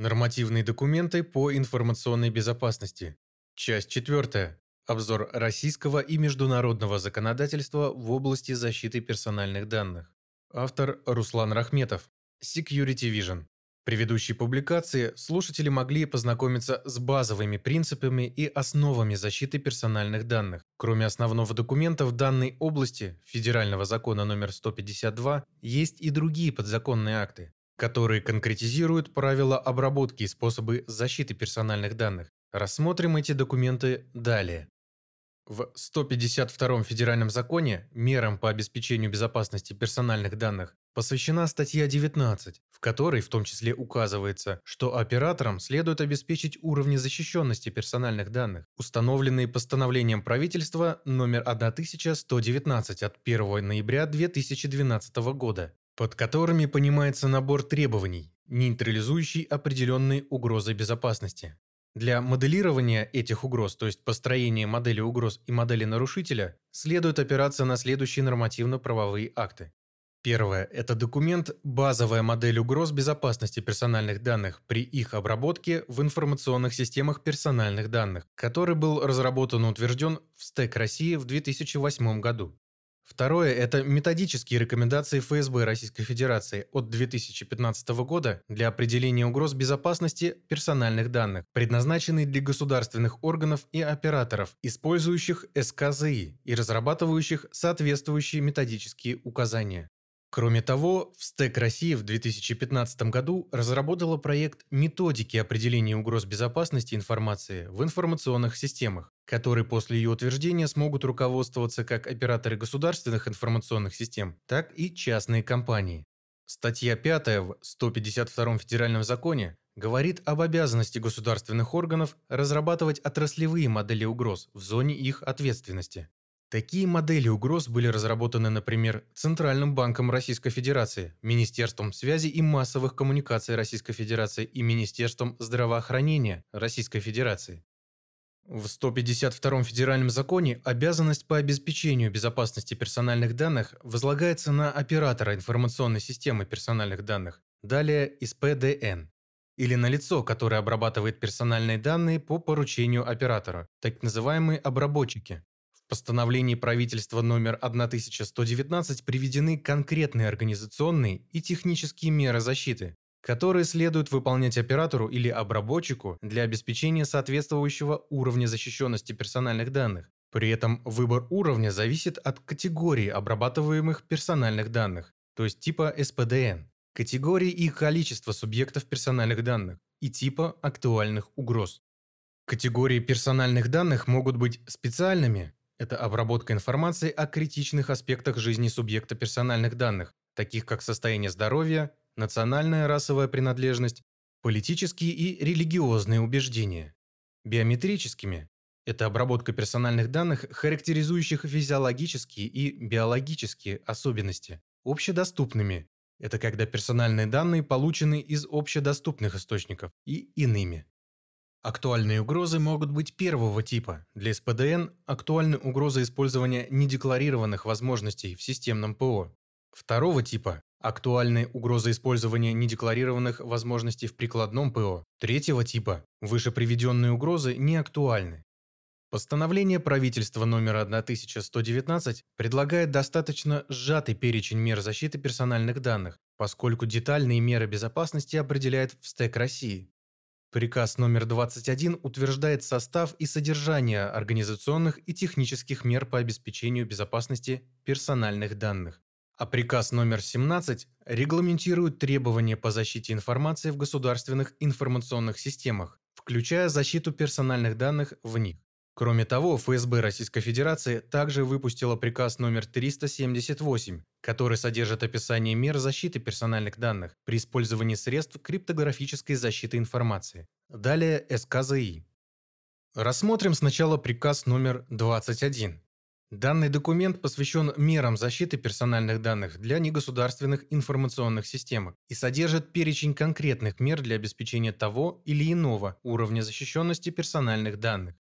Нормативные документы по информационной безопасности. Часть 4. Обзор российского и международного законодательства в области защиты персональных данных. Автор Руслан Рахметов. Security Vision. В предыдущей публикации слушатели могли познакомиться с базовыми принципами и основами защиты персональных данных. Кроме основного документа в данной области, Федерального закона номер 152, есть и другие подзаконные акты, которые конкретизируют правила обработки и способы защиты персональных данных. Рассмотрим эти документы далее. В 152 федеральном законе мерам по обеспечению безопасности персональных данных посвящена статья 19, в которой в том числе указывается, что операторам следует обеспечить уровни защищенности персональных данных, установленные постановлением правительства номер 1119 от 1 ноября 2012 года под которыми понимается набор требований, нейтрализующий определенные угрозы безопасности. Для моделирования этих угроз, то есть построения модели угроз и модели нарушителя, следует опираться на следующие нормативно-правовые акты. Первое – это документ «Базовая модель угроз безопасности персональных данных при их обработке в информационных системах персональных данных», который был разработан и утвержден в СТЭК России в 2008 году. Второе – это методические рекомендации ФСБ Российской Федерации от 2015 года для определения угроз безопасности персональных данных, предназначенные для государственных органов и операторов, использующих СКЗИ и разрабатывающих соответствующие методические указания. Кроме того, в СТЭК России в 2015 году разработала проект методики определения угроз безопасности информации в информационных системах, которые после ее утверждения смогут руководствоваться как операторы государственных информационных систем, так и частные компании. Статья 5 в 152 федеральном законе говорит об обязанности государственных органов разрабатывать отраслевые модели угроз в зоне их ответственности. Такие модели угроз были разработаны, например, Центральным банком Российской Федерации, Министерством связи и массовых коммуникаций Российской Федерации и Министерством здравоохранения Российской Федерации. В 152 федеральном законе обязанность по обеспечению безопасности персональных данных возлагается на оператора информационной системы персональных данных, далее ИСПДН, или на лицо, которое обрабатывает персональные данные по поручению оператора, так называемые обработчики постановлении правительства номер 1119 приведены конкретные организационные и технические меры защиты, которые следует выполнять оператору или обработчику для обеспечения соответствующего уровня защищенности персональных данных. При этом выбор уровня зависит от категории обрабатываемых персональных данных, то есть типа СПДН, категории и количества субъектов персональных данных и типа актуальных угроз. Категории персональных данных могут быть специальными, это обработка информации о критичных аспектах жизни субъекта персональных данных, таких как состояние здоровья, национальная расовая принадлежность, политические и религиозные убеждения. Биометрическими – это обработка персональных данных, характеризующих физиологические и биологические особенности. Общедоступными – это когда персональные данные получены из общедоступных источников и иными. Актуальные угрозы могут быть первого типа. Для СПДН актуальны угрозы использования недекларированных возможностей в системном ПО. Второго типа актуальны угрозы использования недекларированных возможностей в прикладном ПО. Третьего типа выше приведенные угрозы не актуальны. Постановление правительства номер 1119 предлагает достаточно сжатый перечень мер защиты персональных данных, поскольку детальные меры безопасности определяет в СТЭК России. Приказ номер 21 утверждает состав и содержание организационных и технических мер по обеспечению безопасности персональных данных. А приказ номер 17 регламентирует требования по защите информации в государственных информационных системах, включая защиту персональных данных в них. Кроме того, ФСБ Российской Федерации также выпустила приказ номер 378, который содержит описание мер защиты персональных данных при использовании средств криптографической защиты информации. Далее СКЗИ. Рассмотрим сначала приказ номер 21. Данный документ посвящен мерам защиты персональных данных для негосударственных информационных систем и содержит перечень конкретных мер для обеспечения того или иного уровня защищенности персональных данных.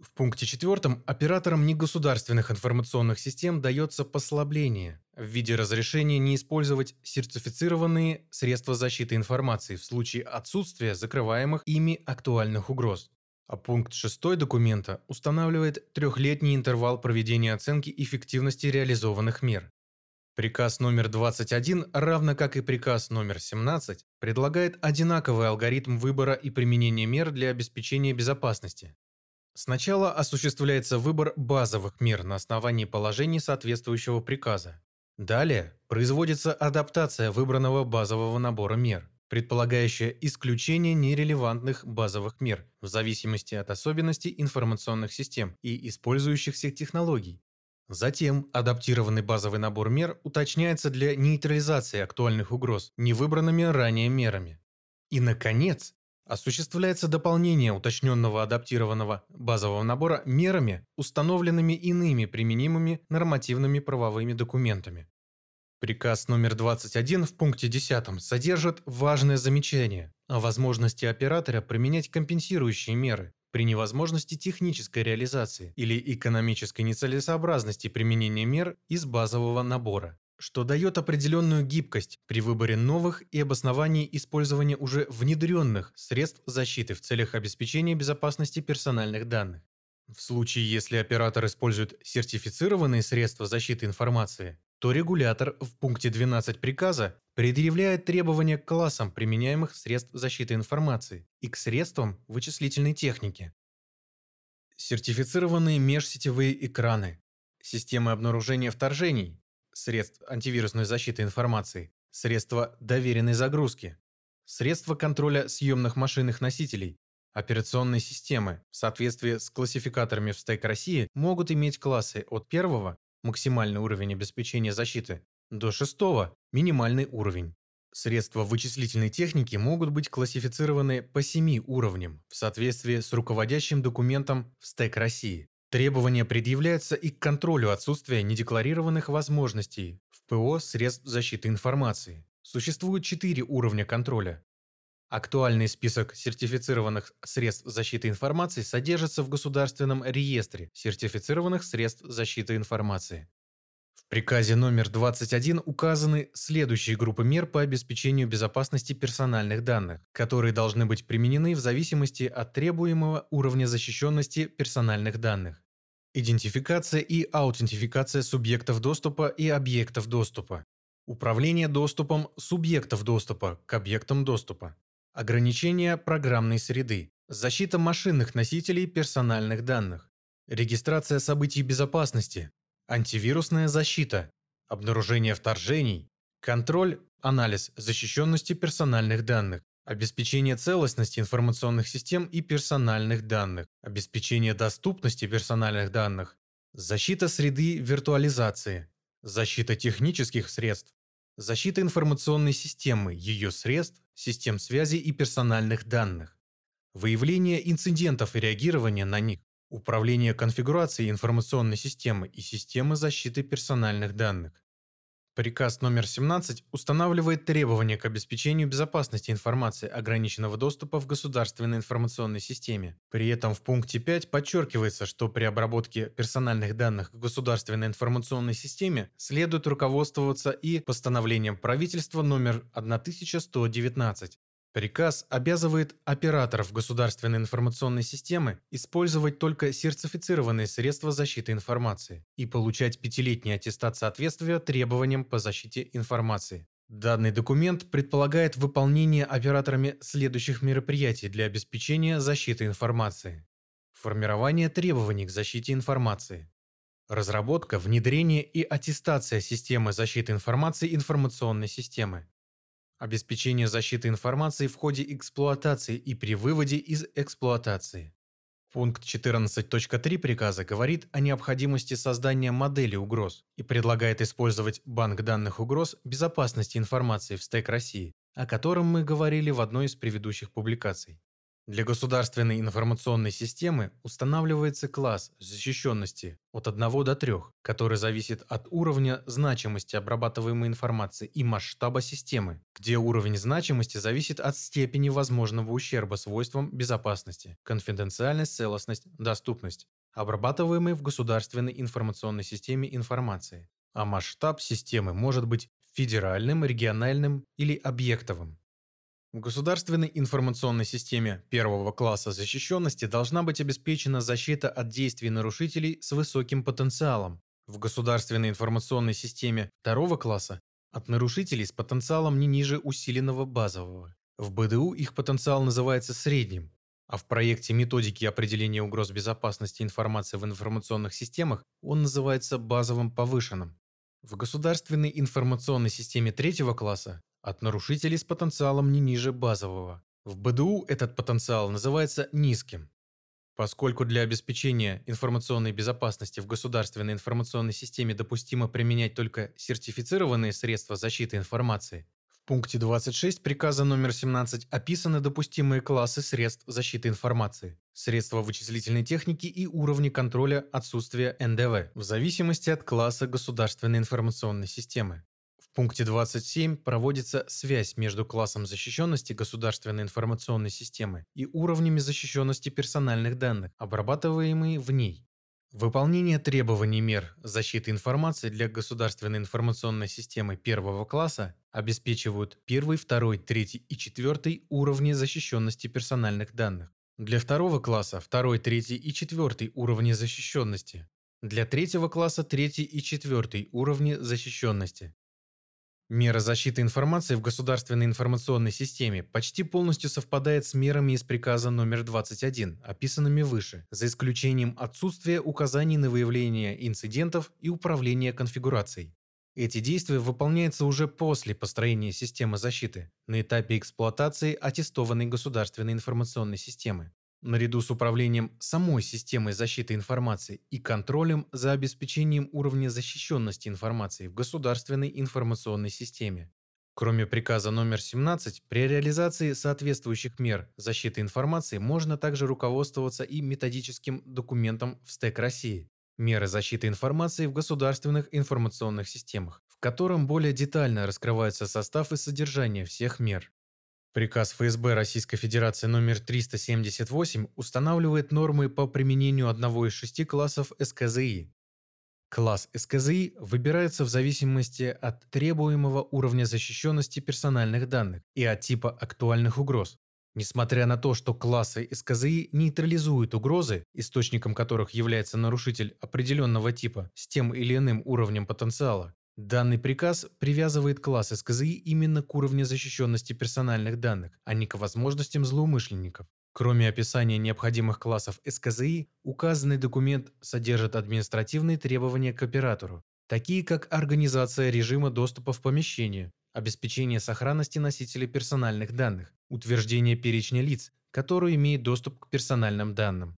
В пункте 4 операторам негосударственных информационных систем дается послабление в виде разрешения не использовать сертифицированные средства защиты информации в случае отсутствия закрываемых ими актуальных угроз. А пункт 6 документа устанавливает трехлетний интервал проведения оценки эффективности реализованных мер. Приказ номер 21, равно как и приказ номер 17, предлагает одинаковый алгоритм выбора и применения мер для обеспечения безопасности. Сначала осуществляется выбор базовых мер на основании положений соответствующего приказа. Далее производится адаптация выбранного базового набора мер, предполагающая исключение нерелевантных базовых мер в зависимости от особенностей информационных систем и использующихся технологий. Затем адаптированный базовый набор мер уточняется для нейтрализации актуальных угроз невыбранными ранее мерами. И, наконец, осуществляется дополнение уточненного адаптированного базового набора мерами, установленными иными применимыми нормативными правовыми документами. Приказ номер 21 в пункте 10 содержит важное замечание о возможности оператора применять компенсирующие меры при невозможности технической реализации или экономической нецелесообразности применения мер из базового набора что дает определенную гибкость при выборе новых и обосновании использования уже внедренных средств защиты в целях обеспечения безопасности персональных данных. В случае, если оператор использует сертифицированные средства защиты информации, то регулятор в пункте 12 приказа предъявляет требования к классам применяемых средств защиты информации и к средствам вычислительной техники. Сертифицированные межсетевые экраны, системы обнаружения вторжений, средств антивирусной защиты информации, средства доверенной загрузки, средства контроля съемных машинных носителей, операционные системы в соответствии с классификаторами в стек России могут иметь классы от первого максимальный уровень обеспечения защиты до шестого минимальный уровень. Средства вычислительной техники могут быть классифицированы по семи уровням в соответствии с руководящим документом в стек России. Требования предъявляются и к контролю отсутствия недекларированных возможностей в ПО средств защиты информации. Существует четыре уровня контроля. Актуальный список сертифицированных средств защиты информации содержится в Государственном реестре сертифицированных средств защиты информации. Приказе номер 21 указаны следующие группы мер по обеспечению безопасности персональных данных, которые должны быть применены в зависимости от требуемого уровня защищенности персональных данных. Идентификация и аутентификация субъектов доступа и объектов доступа. Управление доступом субъектов доступа к объектам доступа. Ограничение программной среды. Защита машинных носителей персональных данных. Регистрация событий безопасности, антивирусная защита, обнаружение вторжений, контроль, анализ защищенности персональных данных, обеспечение целостности информационных систем и персональных данных, обеспечение доступности персональных данных, защита среды виртуализации, защита технических средств, защита информационной системы, ее средств, систем связи и персональных данных, выявление инцидентов и реагирование на них, Управление конфигурацией информационной системы и системы защиты персональных данных. Приказ номер 17 устанавливает требования к обеспечению безопасности информации ограниченного доступа в государственной информационной системе. При этом в пункте 5 подчеркивается, что при обработке персональных данных в государственной информационной системе следует руководствоваться и постановлением правительства номер 1119 Приказ обязывает операторов государственной информационной системы использовать только сертифицированные средства защиты информации и получать пятилетний аттестат соответствия требованиям по защите информации. Данный документ предполагает выполнение операторами следующих мероприятий для обеспечения защиты информации. Формирование требований к защите информации. Разработка, внедрение и аттестация системы защиты информации информационной системы. Обеспечение защиты информации в ходе эксплуатации и при выводе из эксплуатации. Пункт 14.3 приказа говорит о необходимости создания модели угроз и предлагает использовать банк данных угроз безопасности информации в стек России, о котором мы говорили в одной из предыдущих публикаций. Для государственной информационной системы устанавливается класс защищенности от 1 до 3, который зависит от уровня значимости обрабатываемой информации и масштаба системы, где уровень значимости зависит от степени возможного ущерба свойствам безопасности, конфиденциальность, целостность, доступность, обрабатываемой в государственной информационной системе информации. А масштаб системы может быть федеральным, региональным или объектовым. В государственной информационной системе первого класса защищенности должна быть обеспечена защита от действий нарушителей с высоким потенциалом. В государственной информационной системе второго класса от нарушителей с потенциалом не ниже усиленного базового. В БДУ их потенциал называется средним, а в проекте методики определения угроз безопасности информации в информационных системах он называется базовым повышенным. В государственной информационной системе третьего класса от нарушителей с потенциалом не ниже базового. В БДУ этот потенциал называется низким. Поскольку для обеспечения информационной безопасности в государственной информационной системе допустимо применять только сертифицированные средства защиты информации, в пункте 26 приказа номер 17 описаны допустимые классы средств защиты информации, средства вычислительной техники и уровни контроля отсутствия НДВ в зависимости от класса государственной информационной системы. В пункте 27 проводится связь между классом защищенности государственной информационной системы и уровнями защищенности персональных данных, обрабатываемые в ней. Выполнение требований мер защиты информации для государственной информационной системы первого класса обеспечивают первый, второй, третий и четвертый уровни защищенности персональных данных. Для второго класса второй, третий и четвертый уровни защищенности. Для третьего класса третий и четвертый уровни защищенности. Мера защиты информации в государственной информационной системе почти полностью совпадает с мерами из приказа номер 21, описанными выше, за исключением отсутствия указаний на выявление инцидентов и управление конфигурацией. Эти действия выполняются уже после построения системы защиты, на этапе эксплуатации аттестованной государственной информационной системы наряду с управлением самой системой защиты информации и контролем за обеспечением уровня защищенности информации в государственной информационной системе. Кроме приказа номер 17, при реализации соответствующих мер защиты информации можно также руководствоваться и методическим документом в СТЭК России «Меры защиты информации в государственных информационных системах», в котором более детально раскрывается состав и содержание всех мер. Приказ ФСБ Российской Федерации номер 378 устанавливает нормы по применению одного из шести классов СКЗИ. Класс СКЗИ выбирается в зависимости от требуемого уровня защищенности персональных данных и от типа актуальных угроз. Несмотря на то, что классы СКЗИ нейтрализуют угрозы, источником которых является нарушитель определенного типа с тем или иным уровнем потенциала, Данный приказ привязывает класс СКЗИ именно к уровню защищенности персональных данных, а не к возможностям злоумышленников. Кроме описания необходимых классов СКЗИ, указанный документ содержит административные требования к оператору, такие как организация режима доступа в помещение, обеспечение сохранности носителей персональных данных, утверждение перечня лиц, которые имеют доступ к персональным данным,